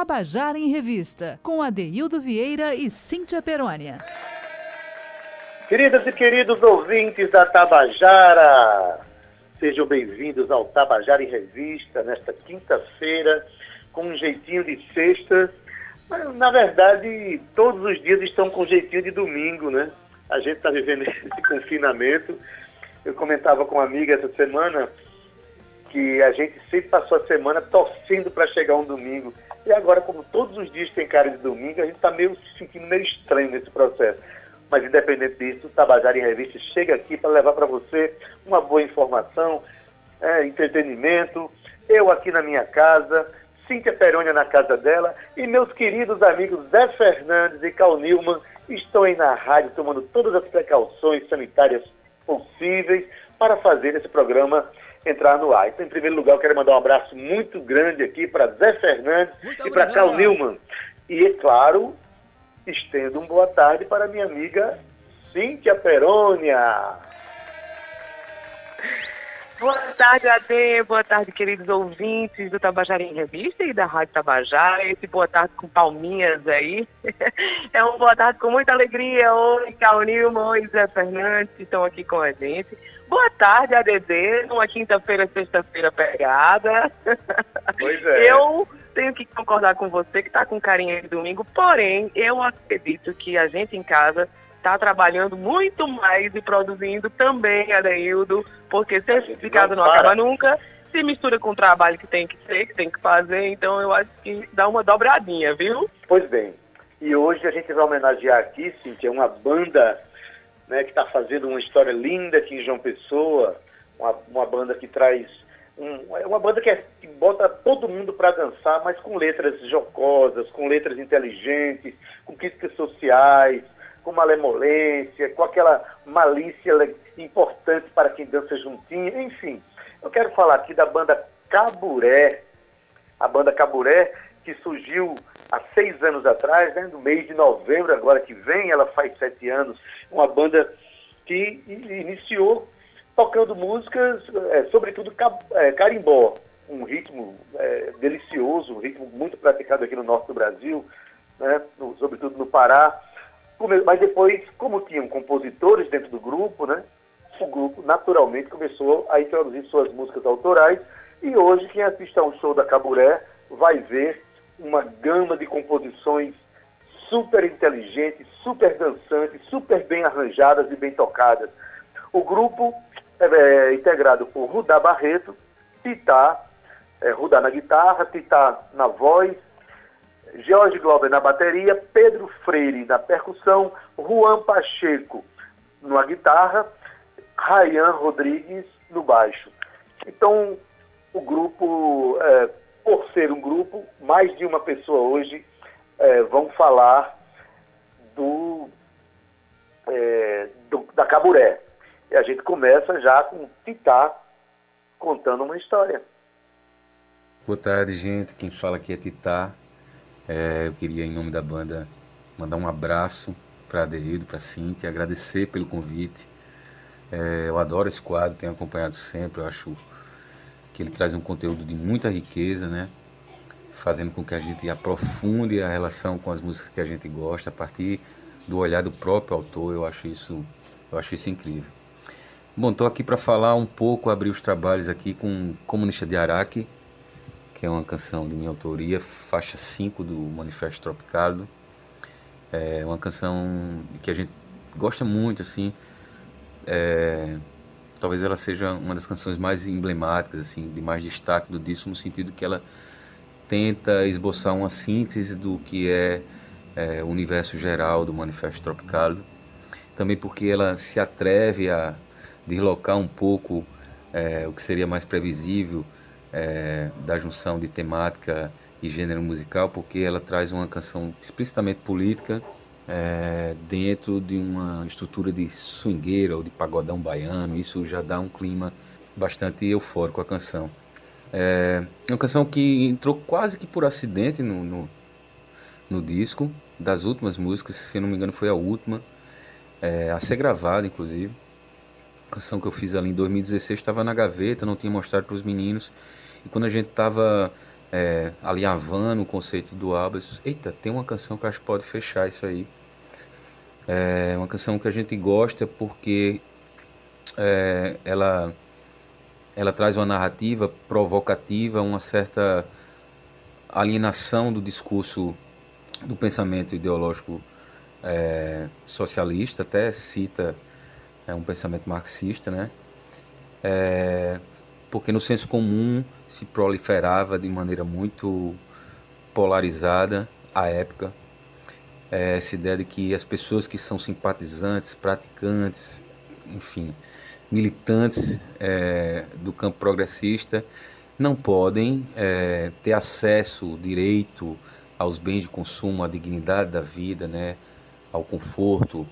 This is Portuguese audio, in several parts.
Tabajara em Revista, com Adeildo Vieira e Cíntia Perônia. Queridas e queridos ouvintes da Tabajara, sejam bem-vindos ao Tabajara em Revista, nesta quinta-feira, com um jeitinho de sexta. Na verdade, todos os dias estão com um jeitinho de domingo, né? A gente está vivendo esse confinamento. Eu comentava com uma amiga essa semana que a gente sempre passou a semana torcendo para chegar um domingo. E agora, como todos os dias tem cara de domingo, a gente está meio se sentindo meio estranho nesse processo. Mas independente disso, o Tabajara em Revista chega aqui para levar para você uma boa informação, é, entretenimento. Eu aqui na minha casa, Cíntia Perônia na casa dela e meus queridos amigos Zé Fernandes e Cal Nilman estão aí na rádio tomando todas as precauções sanitárias possíveis para fazer esse programa entrar no ar. Então, em primeiro lugar, eu quero mandar um abraço muito grande aqui para Zé Fernandes muito e para Carl Newman. E, é claro, estendo um boa tarde para minha amiga Cíntia Perônia. Boa tarde, Ade. Boa tarde, queridos ouvintes do Tabajara em Revista e da Rádio Tabajara. Esse boa tarde com palminhas aí. É um boa tarde com muita alegria. Oi, Cal Nilman, oi, Zé Fernandes, que estão aqui com a gente. Boa tarde, ADD, numa quinta-feira, sexta-feira pegada. Pois é. Eu tenho que concordar com você que está com carinha de domingo, porém, eu acredito que a gente em casa está trabalhando muito mais e produzindo também, Adeildo, porque certificado não, não acaba nunca, se mistura com o trabalho que tem que ser, que tem que fazer, então eu acho que dá uma dobradinha, viu? Pois bem, e hoje a gente vai homenagear aqui, Cintia, uma banda né, que está fazendo uma história linda aqui em João Pessoa, uma, uma banda que traz. Um, é uma banda que, é, que bota todo mundo para dançar, mas com letras jocosas, com letras inteligentes, com críticas sociais, com malemolência, com aquela malícia importante para quem dança juntinho, enfim. Eu quero falar aqui da banda Caburé. A banda Caburé, que surgiu há seis anos atrás, né, no mês de novembro, agora que vem, ela faz sete anos, uma banda que iniciou tocando músicas, é, sobretudo é, carimbó, um ritmo é, delicioso, um ritmo muito praticado aqui no norte do Brasil, né, no, sobretudo no Pará. Mas depois, como tinham compositores dentro do grupo, né, o grupo naturalmente começou a introduzir suas músicas autorais e hoje quem assiste a um show da Caburé vai ver uma gama de composições super inteligentes, super dançantes, super bem arranjadas e bem tocadas. O grupo é, integrado por Rudá Barreto, Titá, é, Rudá na guitarra, Titá na voz, Jorge Glauber na bateria, Pedro Freire na percussão, Juan Pacheco na guitarra, Rayan Rodrigues no baixo. Então, o grupo é, por ser um grupo, mais de uma pessoa hoje é, vão falar do, é, do, da Caburé. E a gente começa já com Titá contando uma história. Boa tarde, gente. Quem fala aqui é Titá. É, eu queria, em nome da banda, mandar um abraço para Adeildo, para Cintia, agradecer pelo convite. É, eu adoro esse quadro, tenho acompanhado sempre, eu acho que ele traz um conteúdo de muita riqueza, né? Fazendo com que a gente aprofunde a relação com as músicas que a gente gosta a partir do olhar do próprio autor. Eu acho isso, eu acho isso incrível. Bom, estou aqui para falar um pouco, abrir os trabalhos aqui com Comunista de Araque, que é uma canção de minha autoria, faixa 5 do Manifesto Tropicado. É uma canção que a gente gosta muito, assim. É, talvez ela seja uma das canções mais emblemáticas, assim, de mais destaque do disco, no sentido que ela tenta esboçar uma síntese do que é, é o universo geral do Manifesto Tropical. Também porque ela se atreve a deslocar um pouco é, o que seria mais previsível é, da junção de temática e gênero musical, porque ela traz uma canção explicitamente política, é, dentro de uma estrutura de swingueira ou de pagodão baiano. Isso já dá um clima bastante eufórico à canção. É, é uma canção que entrou quase que por acidente no, no, no disco, das últimas músicas, se não me engano foi a última, é, a ser gravada inclusive. A canção que eu fiz ali em 2016 estava na gaveta, não tinha mostrado para os meninos. E quando a gente estava é, alinhavando o conceito do álbum. Eita, tem uma canção que acho que pode fechar isso aí. É uma canção que a gente gosta porque é, ela, ela traz uma narrativa provocativa, uma certa alienação do discurso do pensamento ideológico é, socialista, até cita é, um pensamento marxista, né? É, porque no senso comum se proliferava de maneira muito polarizada à época é, essa ideia de que as pessoas que são simpatizantes, praticantes, enfim, militantes é, do campo progressista não podem é, ter acesso, direito aos bens de consumo, à dignidade da vida, né, ao conforto,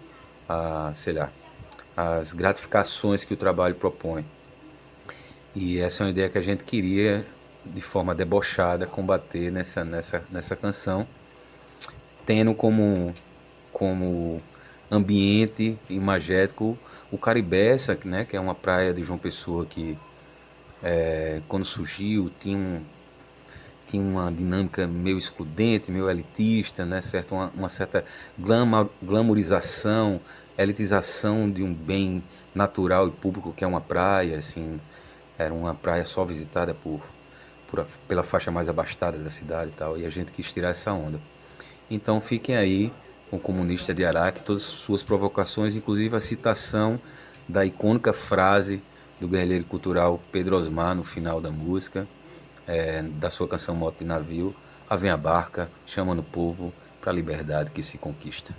a, sei lá, as gratificações que o trabalho propõe. E essa é uma ideia que a gente queria, de forma debochada, combater nessa, nessa, nessa canção, tendo como, como ambiente imagético o Caribessa, né, que é uma praia de João Pessoa que, é, quando surgiu, tinha, um, tinha uma dinâmica meio excludente, meio elitista, né, certo? uma, uma certa glamour, glamourização, elitização de um bem natural e público que é uma praia, assim, era uma praia só visitada por, por pela faixa mais abastada da cidade e tal, e a gente quis tirar essa onda. Então fiquem aí com o comunista de Araque, todas as suas provocações, inclusive a citação da icônica frase do guerrilheiro cultural Pedro Osmar no final da música, é, da sua canção Moto de Navio, a vem a barca, chamando o povo para a liberdade que se conquista.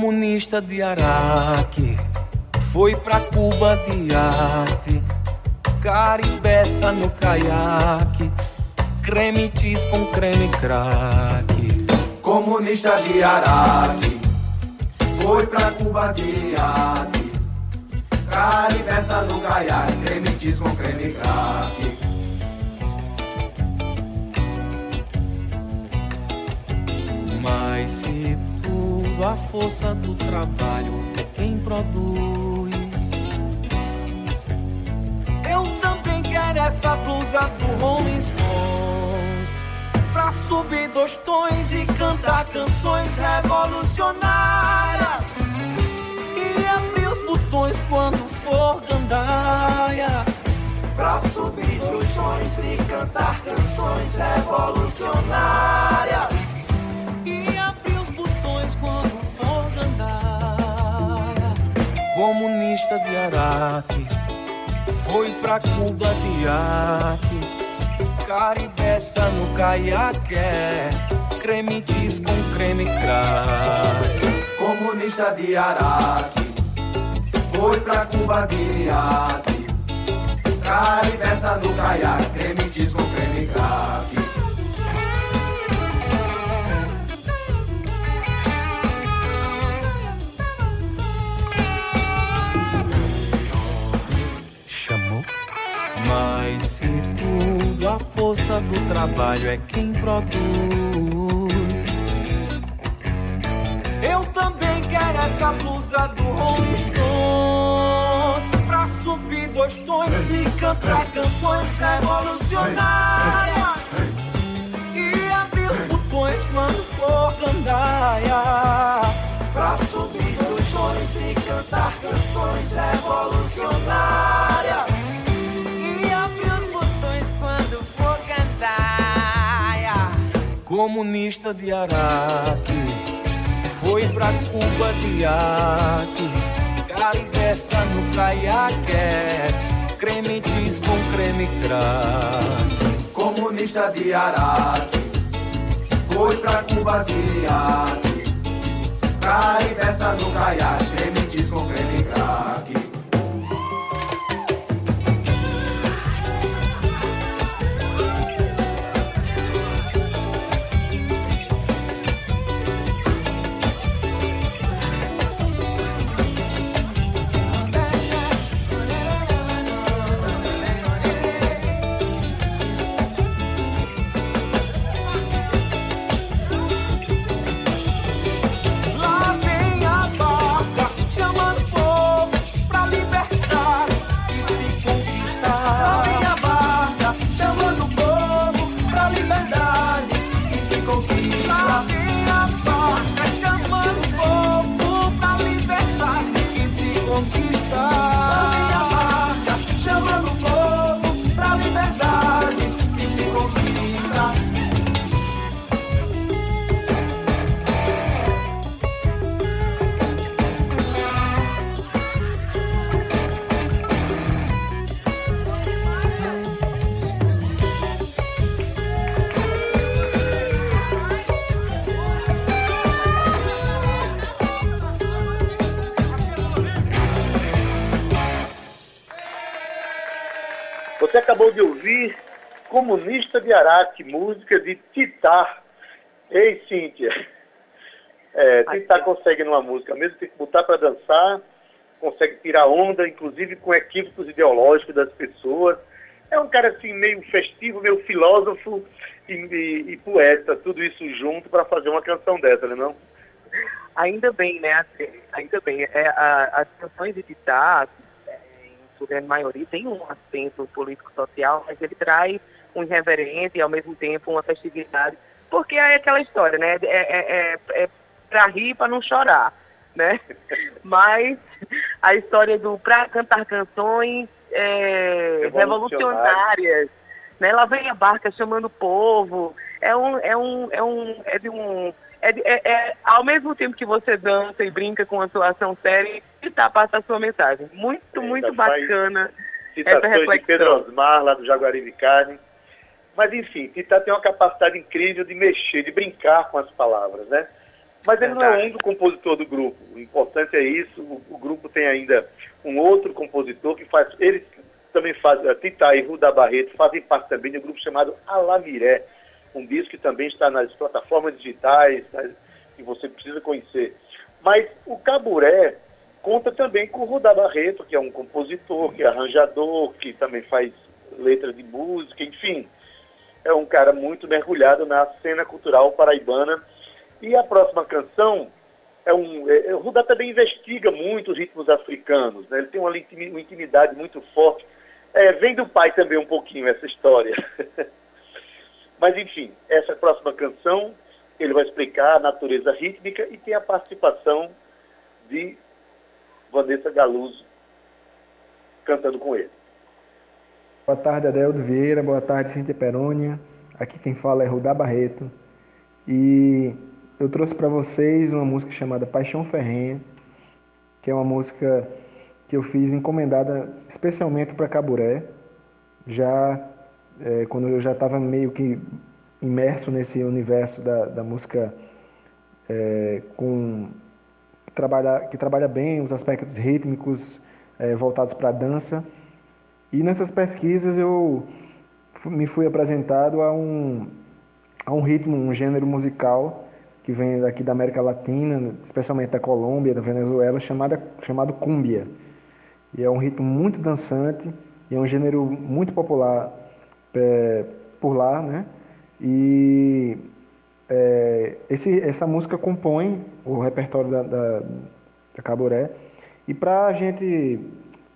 Comunista de Araque foi pra Cuba de arte, caribeça no caiaque, creme cheese com creme crack. Comunista de Araque foi pra Cuba de arte, caribeça no caiaque, creme cheese com creme crack. A força do trabalho é quem produz. Eu também quero essa blusa do Rolling Stones pra subir dois tons e cantar canções revolucionárias e abrir os botões quando for gandaia. Pra subir dois tons e cantar canções revolucionárias. Comunista de Araque foi pra Cuba de arte, caribeça no caiaque, creme diz com creme crack. Comunista de Araque foi pra Cuba de arte, caribeça no caiaque, creme diz com creme crack. Trabalho é quem produz. Eu também quero essa blusa do Rolling Stones pra subir dois tons e cantar canções revolucionárias e abrir botões quando for gandaia pra subir dois tons e cantar canções revolucionárias. Comunista de Araque foi pra Cuba de arte, caribeça no caiaque, creme diz com creme crack. Comunista de Araque foi pra Cuba de arte, caribeça no caiaque, creme diz com creme crack. Você acabou de ouvir Comunista de Araque, música de Titá. Ei, Cíntia. É, Titá consegue numa música mesmo, tem que botar para dançar, consegue tirar onda, inclusive com equívocos ideológicos das pessoas. É um cara assim meio festivo, meio filósofo e, e, e poeta, tudo isso junto para fazer uma canção dessa, né não? Ainda bem, né? Assim, ainda bem. É, a, as canções de em sua grande maioria, tem um acento político-social, mas ele traz um irreverente e ao mesmo tempo uma festividade. Porque é aquela história, né? É, é, é, é para rir para não chorar, né? Mas a história do para cantar canções é, revolucionárias, né? Lá vem a barca chamando o povo. É um, é um, é um, é de um é, é, é, ao mesmo tempo que você dança e brinca com a sua ação séria, está passa a sua mensagem. Muito, muito bacana. Citações de Pedro Osmar, lá do Jaguari de Carne. Mas, enfim, Tita tem uma capacidade incrível de mexer, de brincar com as palavras, né? Mas ele não é o único compositor do grupo. O importante é isso. O, o, grupo tem ainda um outro compositor que faz. Ele também faz. A Tita e Ruda Barreto fazem parte também de um grupo chamado Alamiré um disco que também está nas plataformas digitais, né, que você precisa conhecer. Mas o Caburé conta também com o Rudá Barreto, que é um compositor, que é arranjador, que também faz letra de música, enfim. É um cara muito mergulhado na cena cultural paraibana. E a próxima canção é um. É, o Rudá também investiga muito os ritmos africanos, né? ele tem uma, uma intimidade muito forte. É, vem do pai também um pouquinho essa história. Mas, enfim, essa próxima canção, ele vai explicar a natureza rítmica e tem a participação de Vanessa Galuso cantando com ele. Boa tarde, Adeldo Vieira. Boa tarde, Cintia Perônia. Aqui quem fala é Rudá Barreto. E eu trouxe para vocês uma música chamada Paixão Ferrenha, que é uma música que eu fiz encomendada especialmente para Caburé, já é, quando eu já estava meio que imerso nesse universo da, da música é, com que trabalha, que trabalha bem os aspectos rítmicos é, voltados para a dança. E nessas pesquisas eu me fui apresentado a um, a um ritmo, um gênero musical que vem daqui da América Latina, especialmente da Colômbia, da Venezuela, chamada, chamado cumbia. E é um ritmo muito dançante e é um gênero muito popular é, por lá, né? E é, esse, essa música compõe o repertório da, da, da Caburé. E para a gente,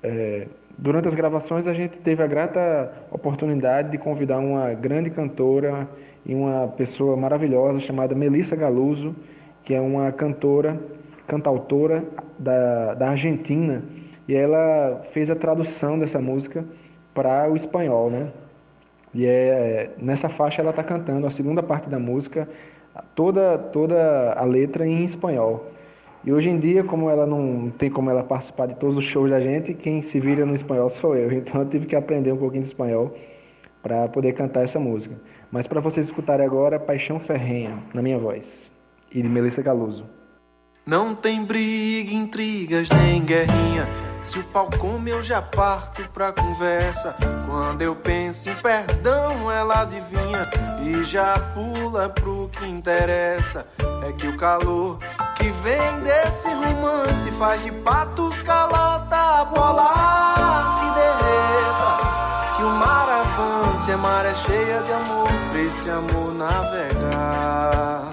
é, durante as gravações, a gente teve a grata oportunidade de convidar uma grande cantora e uma pessoa maravilhosa chamada Melissa Galuso, que é uma cantora, cantautora da, da Argentina, e ela fez a tradução dessa música para o espanhol, né? E é nessa faixa ela está cantando a segunda parte da música, toda toda a letra em espanhol. E hoje em dia, como ela não tem como ela participar de todos os shows da gente, quem se vira no espanhol sou eu. Então eu tive que aprender um pouquinho de espanhol para poder cantar essa música. Mas para vocês escutarem agora, Paixão Ferrenha, na minha voz, e de Melissa Galuso. Não tem briga, intrigas nem guerrinha se o pau come, eu já parto pra conversa. Quando eu penso em perdão, ela adivinha e já pula pro que interessa. É que o calor que vem desse romance faz de patos calota bola que derreta. Que o mar avance, a mar é cheia de amor, pra esse amor navegar.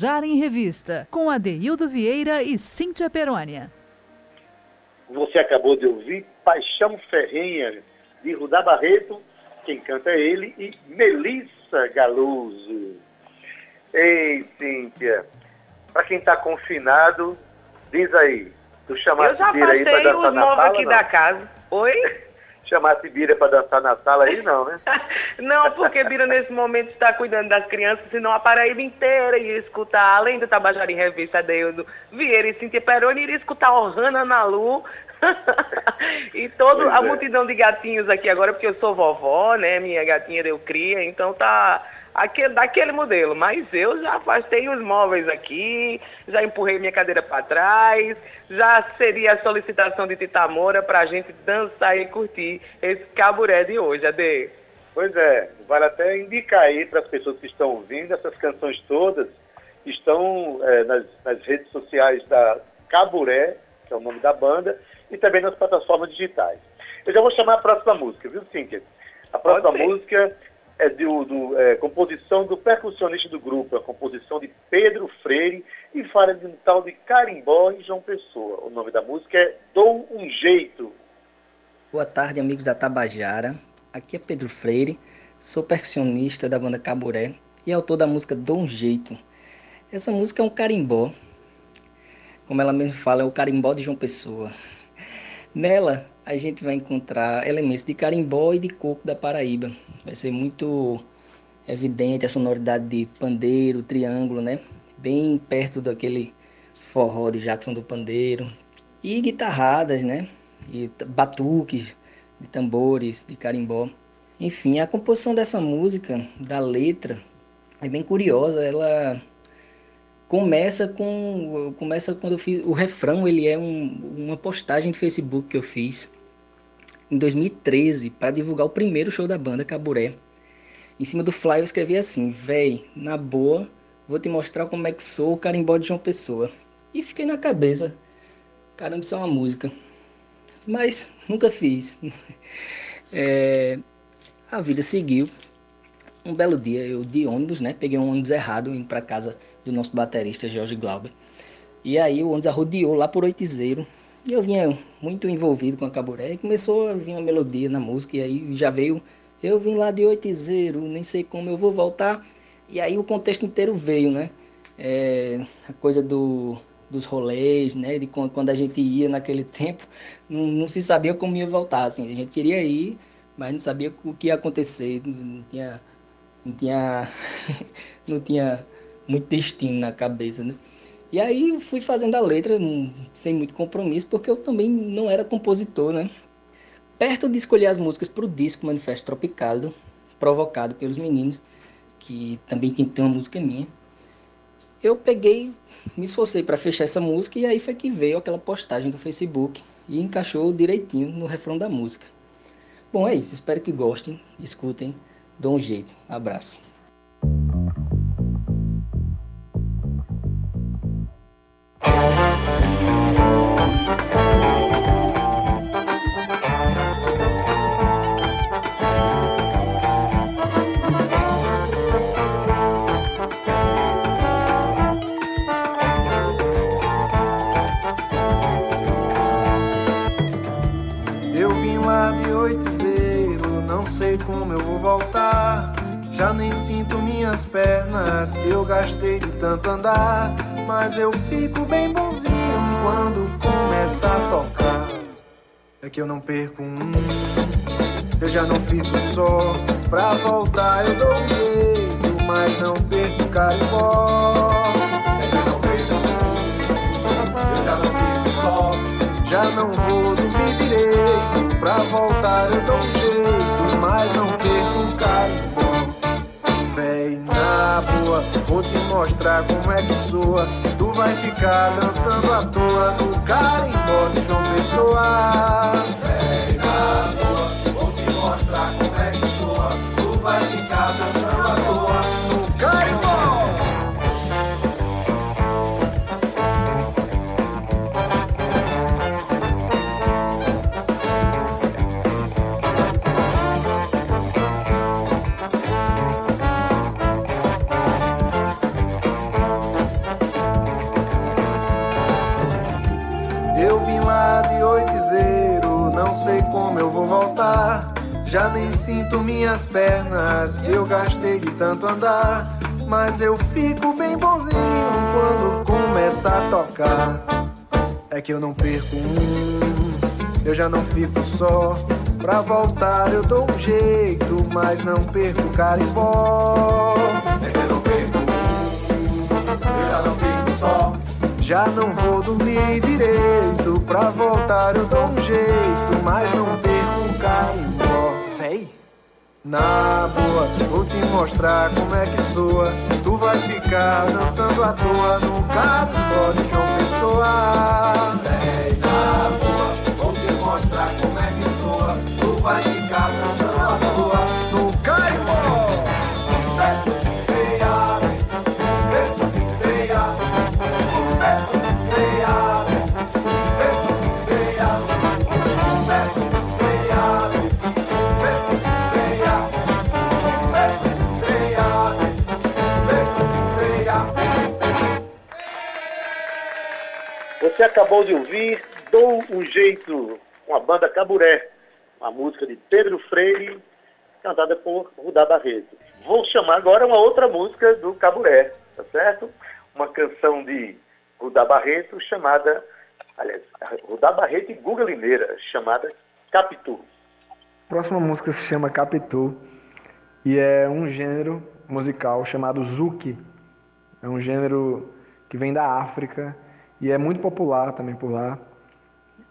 Tabajara em Revista, com Adeildo Vieira e Cíntia Perônia. Você acabou de ouvir Paixão Ferrenha, de Rudá Barreto, quem canta é ele, e Melissa Galoso. Ei, Cíntia, para quem está confinado, diz aí, tu Eu chamasse já Bira aí para passei dançar os sala? aqui não? da casa. Oi? Chamasse Bira para dançar na sala aí, não, né? Não, porque Bira nesse momento está cuidando das crianças, senão a Paraíba inteira ia escutar, além do Tabajara em Revista Deildo Vieira e Cintia Peroni, iria escutar Ohana Nalu e toda Pois a é. multidão de gatinhos aqui agora, porque eu sou vovó, né? Minha gatinha deu cria, então tá aquele, daquele modelo. Mas eu já afastei os móveis aqui, já empurrei minha cadeira para trás, já seria a solicitação de Tita Moura para a gente dançar e curtir esse caburé de hoje, Ade. Pois é, vale até indicar aí para as pessoas que estão ouvindo, essas canções todas estão eh, nas, nas redes sociais da Caburé, que é o nome da banda, e também nas plataformas digitais. Eu já vou chamar a próxima música, viu, Cíntia? A próxima música é do, do, eh, composição do percussionista do grupo, a composição de Pedro Freire, e fala de um tal de Carimbó e João Pessoa. O nome da música é Dou um Jeito. Boa tarde, amigos da Tabajara. Aqui é Pedro Freire, sou percussionista da banda Caburé e autor da música Dou um Jeito. Essa música é um carimbó. Como ela mesmo fala, é o carimbó de João Pessoa. Nela, a gente vai encontrar elementos de carimbó e de coco da Paraíba. Vai ser muito evidente a sonoridade de pandeiro, triângulo, né? Bem perto daquele forró de Jackson do Pandeiro. E guitarradas, né? E batuques, de tambores, de carimbó. Enfim, a composição dessa música, da letra, é bem curiosa. Ela começa com começa quando eu fiz o refrão ele é um- uma postagem de Facebook que eu fiz em 2013 para divulgar o primeiro show da banda Caburé em cima do flyer eu escrevi assim véi na boa vou te mostrar como é que sou o carimbó de João Pessoa e fiquei na cabeça caramba isso é uma música mas nunca fiz É, a vida seguiu um belo dia, eu de ônibus, né? Peguei um ônibus errado indo para casa do nosso baterista Jorge Glauber. E aí o ônibus arrodeou lá por Oitizeiro. E eu vinha muito envolvido com a caburé e começou a vir uma melodia na música. E aí já veio, eu vim lá de Oitizeiro, nem sei como eu vou voltar. E aí o contexto inteiro veio, né? É, a coisa do, dos rolês, né? De quando, quando a gente ia naquele tempo, não, não se sabia como ia voltar. Assim, a gente queria ir, mas não sabia o que ia acontecer. Não tinha não tinha não tinha muito destino na cabeça, né? E aí fui fazendo a letra hum, sem muito compromisso, porque eu também não era compositor, né? Perto de escolher as músicas para o disco Manifesto Tropicado, provocado pelos meninos, que também ter uma música minha, eu peguei, me esforcei para fechar essa música e aí foi que veio aquela postagem do Facebook e encaixou direitinho no refrão da música. Bom, é isso. Espero que gostem, escutem, dão um jeito. Abraço. Pernas que eu gastei de tanto andar. Mas eu fico bem bonzinho quando começa a tocar. É que eu não perco um, eu já não fico só. Pra voltar eu dou um jeito, mas não perco carimbó. É que eu não perco um, eu já não fico só. Já não vou dormir direito. Pra voltar eu dou um jeito, mas não mostrar como é que soa. Tu vai ficar dançando à toa no carimbó de João Pessoa. Véi, na boa, vou te mostrar como Já nem sinto minhas pernas, que eu gastei de tanto andar. Mas eu fico bem bonzinho quando começa a tocar. É que eu não perco um, eu já não fico só. Pra voltar eu dou um jeito, mas não perco carimbó. É que eu não perco um, eu já não fico só. Já não vou dormir direito, pra voltar eu dou um jeito, mas não na boa, vou te mostrar como é que soa. Tu vai ficar dançando à toa no carimbó de João Pessoa. Véi, na boa, vou te mostrar como é que soa. Tu vai ficar Você acabou de ouvir Dou um Jeito, com a banda Caburé, uma música de Pedro Freire, cantada por Rudá Barreto. Vou chamar agora uma outra música do Caburé, tá certo? Uma canção de Rudá Barreto chamada, aliás, Rudá Barreto e Guga Limeira, chamada Capitu. A próxima música se chama Capitu e é um gênero musical chamado Zouk. É um gênero que vem da África e é muito popular também por lá.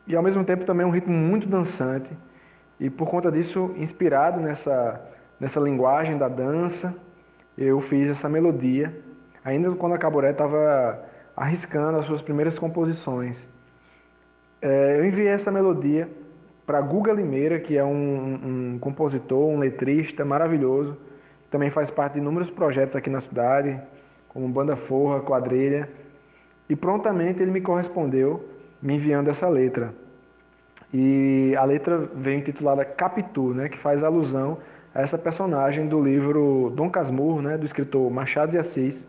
E ao mesmo tempo também é um ritmo muito dançante e por conta disso, inspirado nessa nessa linguagem da dança, eu fiz essa melodia, ainda quando a Caburé estava arriscando as suas primeiras composições. É, eu enviei essa melodia para Guga Limeira, que é um, um compositor, um letrista maravilhoso, também faz parte de inúmeros projetos aqui na cidade, como Banda Forra, Quadrilha, e prontamente ele me correspondeu me enviando essa letra. E a letra vem intitulada Capitu, né, que faz alusão a essa personagem do livro Dom Casmurro, né, do escritor Machado de Assis,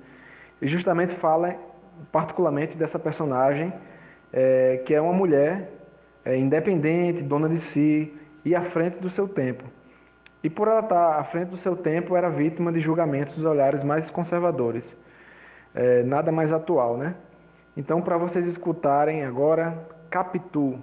e justamente fala particularmente dessa personagem é, que é uma mulher é, independente, dona de si e à frente do seu tempo. E por ela estar à frente do seu tempo, era vítima de julgamentos dos olhares mais conservadores. É, nada mais atual, né? Então, para vocês escutarem agora, Capitu,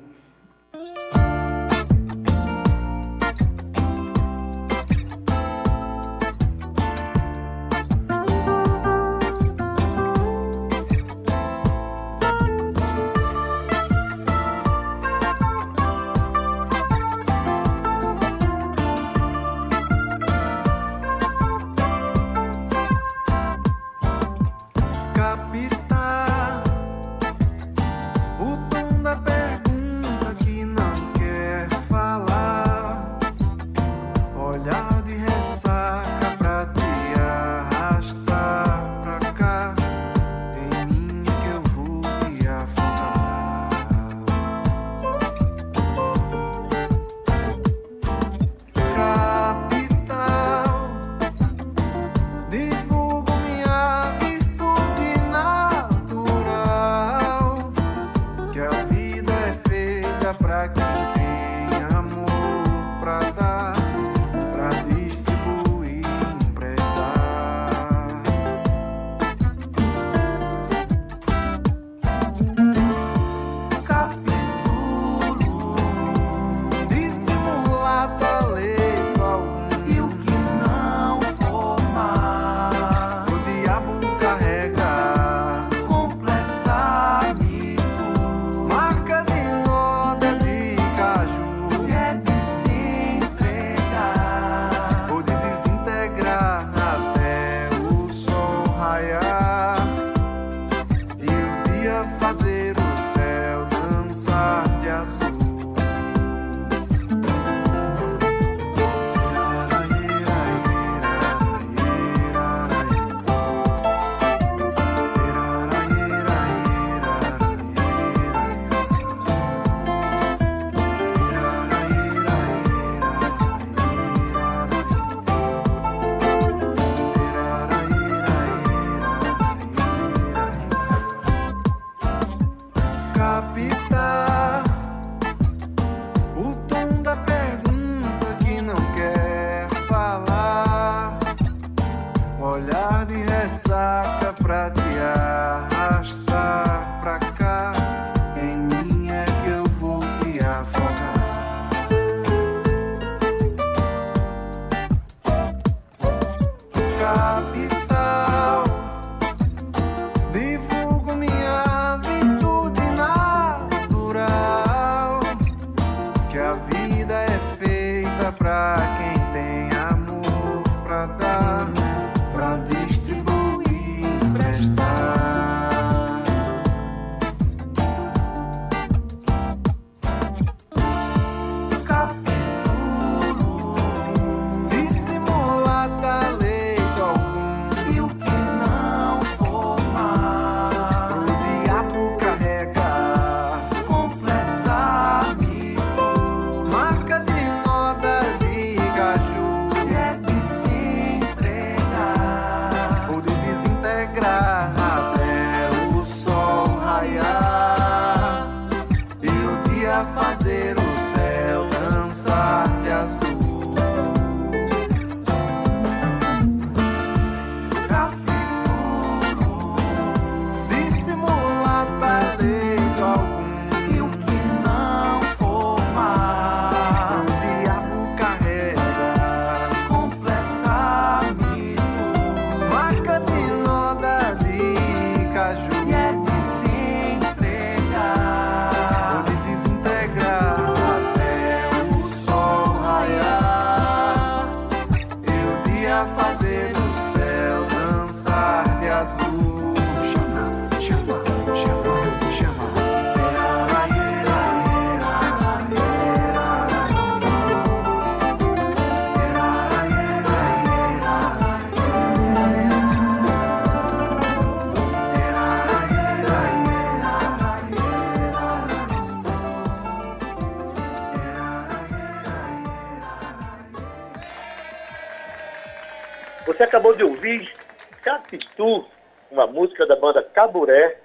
Você acabou de ouvir Capitu, uma música da banda Caburé,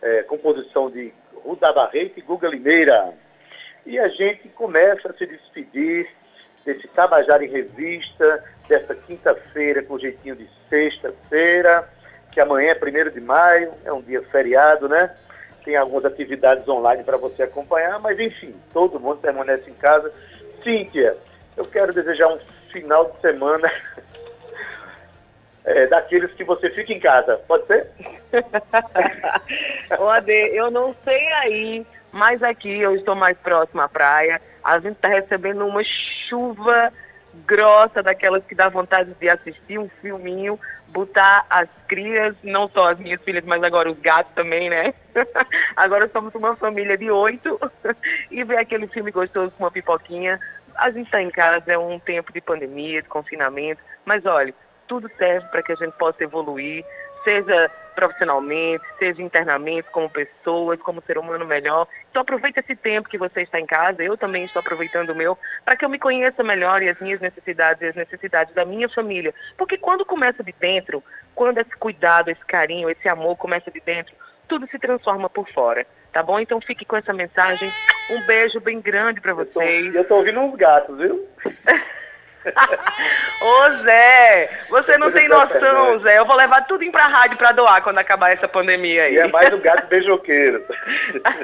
é, composição de Ruda Barreto e Guga Limeira. E a gente começa a se despedir desse Tabajara em Revista, dessa quinta-feira com jeitinho de sexta-feira, que amanhã é 1 de maio, é um dia feriado, né? Tem algumas atividades online para você acompanhar, mas enfim, todo mundo permanece em casa. Cíntia, eu quero desejar um final de semana é, daqueles que você fica em casa. Pode ser? Ô, Ade, eu não sei aí, mas aqui eu estou mais próximo à praia. A gente está recebendo uma chuva grossa, daquelas que dá vontade de assistir um filminho, botar as crias, não só as minhas filhas, mas agora os gatos também, né? agora somos uma família de oito e ver aquele filme gostoso com uma pipoquinha. A gente está em casa, é um tempo de pandemia, de confinamento, mas olha, tudo serve para que a gente possa evoluir, seja profissionalmente, seja internamente, como pessoas, como ser humano melhor. Então aproveita esse tempo que você está em casa, eu também estou aproveitando o meu, para que eu me conheça melhor e as minhas necessidades e as necessidades da minha família. Porque quando começa de dentro, quando esse cuidado, esse carinho, esse amor começa de dentro, tudo se transforma por fora. Tá bom? Então fique com essa mensagem. Um beijo bem grande para vocês. Eu estou ouvindo uns gatos, viu? Ô Zé, você não tem noção, internet. Zé. Eu vou levar tudo pra rádio pra doar quando acabar essa pandemia aí. E é mais um gato beijoqueiro.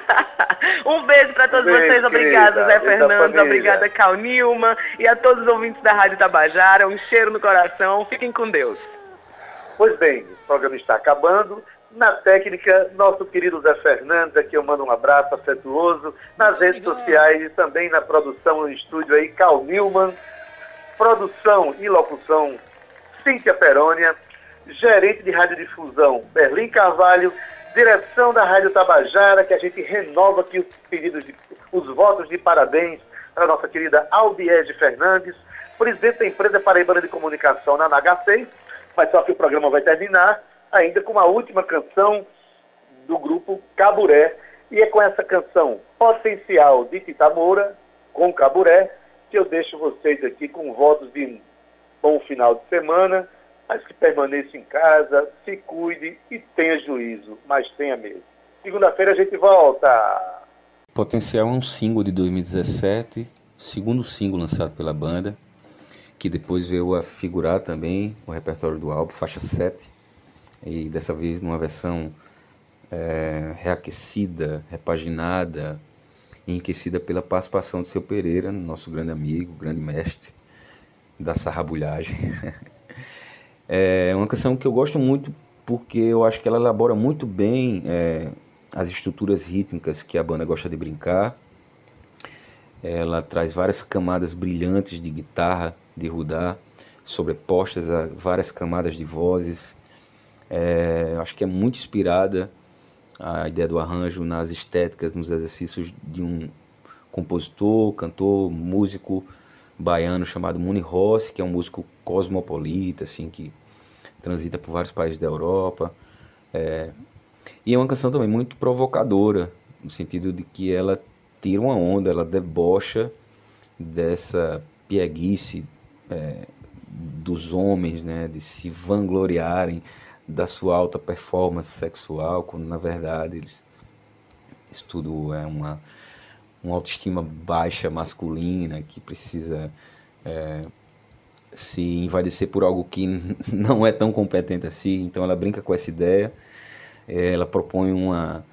um beijo pra todos Beijo, vocês. Obrigada. Zé Fernandes. Obrigada, Cal Nilma. E a todos os ouvintes da Rádio Tabajara. Um cheiro no coração. Fiquem com Deus. Pois bem, o programa está acabando. Na técnica, nosso querido Zé Fernandes, aqui eu mando um abraço afetuoso. Nas redes sociais e também na produção no estúdio aí, Cal Newman. Produção e locução, Cíntia Perônia. Gerente de radiodifusão, Berlim Carvalho. Direção da Rádio Tabajara, que a gente renova aqui os pedidos, de, os votos de parabéns para a nossa querida Albiege Fernandes, presidente da empresa Paraibana de Comunicação na NH6, mas só que o programa vai terminar ainda com uma última canção do grupo Caburé, e é com essa canção Potencial de Tita Moura, com Caburé, que eu deixo vocês aqui com votos de bom final de semana, mas que permaneça em casa, se cuide e tenha juízo, mas tenha medo. Segunda-feira a gente volta. Potencial é um single de 2017, segundo single lançado pela banda, que depois veio a figurar também no repertório do álbum, faixa 7, e dessa vez numa versão é, reaquecida, repaginada, enriquecida pela participação de seu Pereira, nosso grande amigo, grande mestre da sarrabulhagem. é uma canção que eu gosto muito porque eu acho que ela elabora muito bem é, as estruturas rítmicas que a banda gosta de brincar. Ela traz várias camadas brilhantes de guitarra, de rudar, sobrepostas a várias camadas de vozes. É, acho que é muito inspirada a ideia do arranjo nas estéticas, nos exercícios de um compositor, cantor, músico baiano chamado Muni Rossi, que é um músico cosmopolita, assim, que transita por vários países da Europa. É, e é uma canção também muito provocadora, no sentido de que ela tira uma onda, ela debocha dessa pieguice é, dos homens, né, de se vangloriarem da sua alta performance sexual, quando na verdade eles, isso tudo é uma, uma autoestima baixa masculina que precisa é, se invadecer por algo que não é tão competente assim. Então ela brinca com essa ideia, é, ela propõe uma,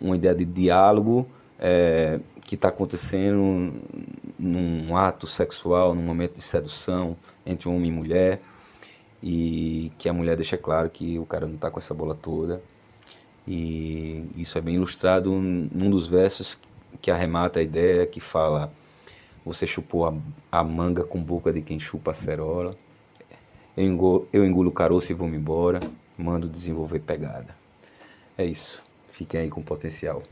uma ideia de diálogo é, que está acontecendo num ato sexual, num momento de sedução entre homem e mulher e que a mulher deixa claro que o cara não está com essa bola toda. E isso é bem ilustrado num dos versos que arremata a ideia que fala: Você chupou a, a manga com boca de quem chupa a cerola. Eu engulo, eu engulo o caroço e vou-me embora. Mando desenvolver pegada. É isso. Fiquem aí com potencial.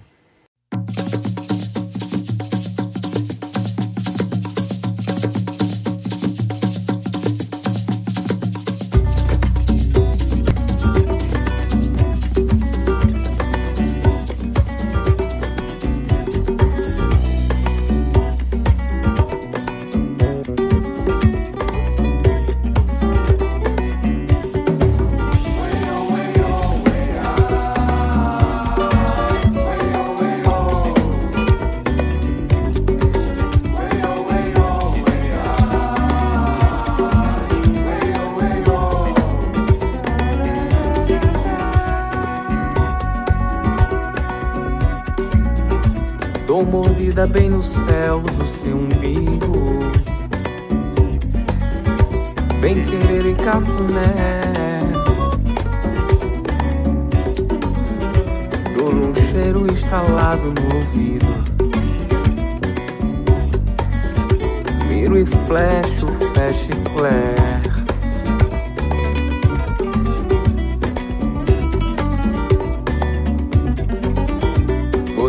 Mordida bem no céu do seu umbigo. Bem querer e cafuné. Dou um cheiro instalado no ouvido. Miro e flecho, fecho e clair.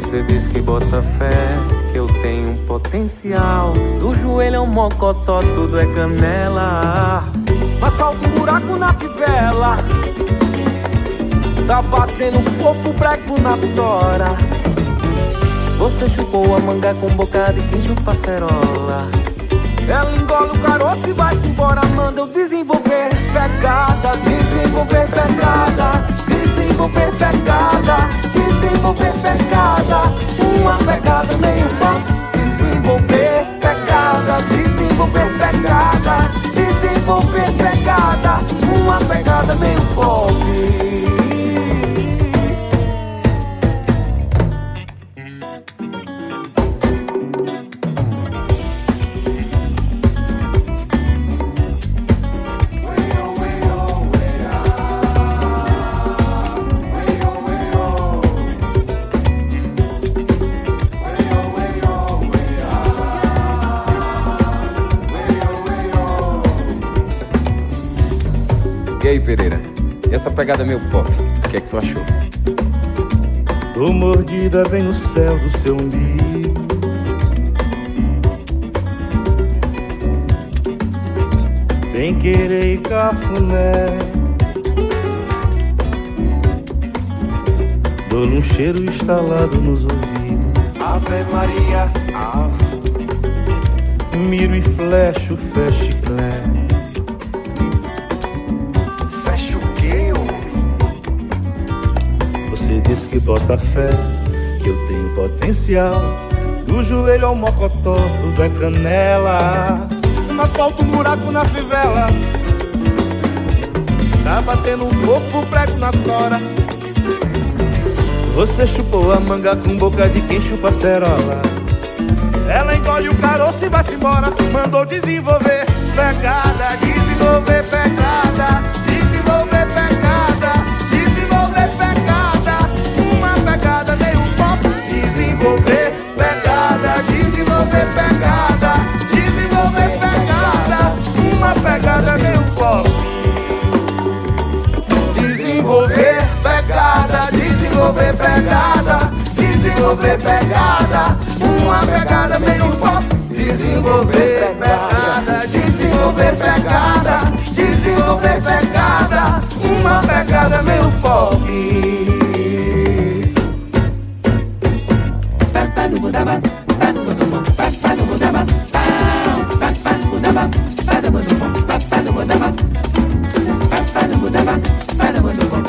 Você diz que bota fé, que eu tenho um potencial. Do joelho é um mocotó, tudo é canela. Mas falta um buraco na fivela. Tá batendo fofo prego na tora. Você chupou a manga com boca de quem chupa cerola. Ela engola o caroço e vai-se embora. Manda eu desenvolver pegada, desenvolver pegada, desenvolver pegada desenvolver pegada, uma pegada meio pop. Desenvolver pegada, desenvolver pegada, desenvolver pegada, uma pegada meio pop. Essa pegada meio pop? O que é que tu achou? Tô mordida bem no céu do seu umbigo. Bem querer e cafuné. Dou-lhe um cheiro instalado nos ouvidos. Ave Maria, ave. Miro e flecho, fecho e clé. Bota fé, que eu tenho potencial. Do joelho ao mocotó, tudo é canela. No asfalto, um buraco na fivela. Tá batendo um fofo prego na tora. Você chupou a manga com boca de quem chupa cerola. Ela engole o caroço e vai-se embora. Mandou desenvolver pegada, desenvolver pegada, desenvolver pegada, desenvolver pegada, uma pegada meio pop, desenvolver pegada, desenvolver pegada, desenvolver pegada, uma pegada meio pop. Pá do Budaba, pá do budama, pá do Budaba, pá do no pá do Budaba, pá do Budaba, pá do Budaba, pá do Budaba, pá do Budaba.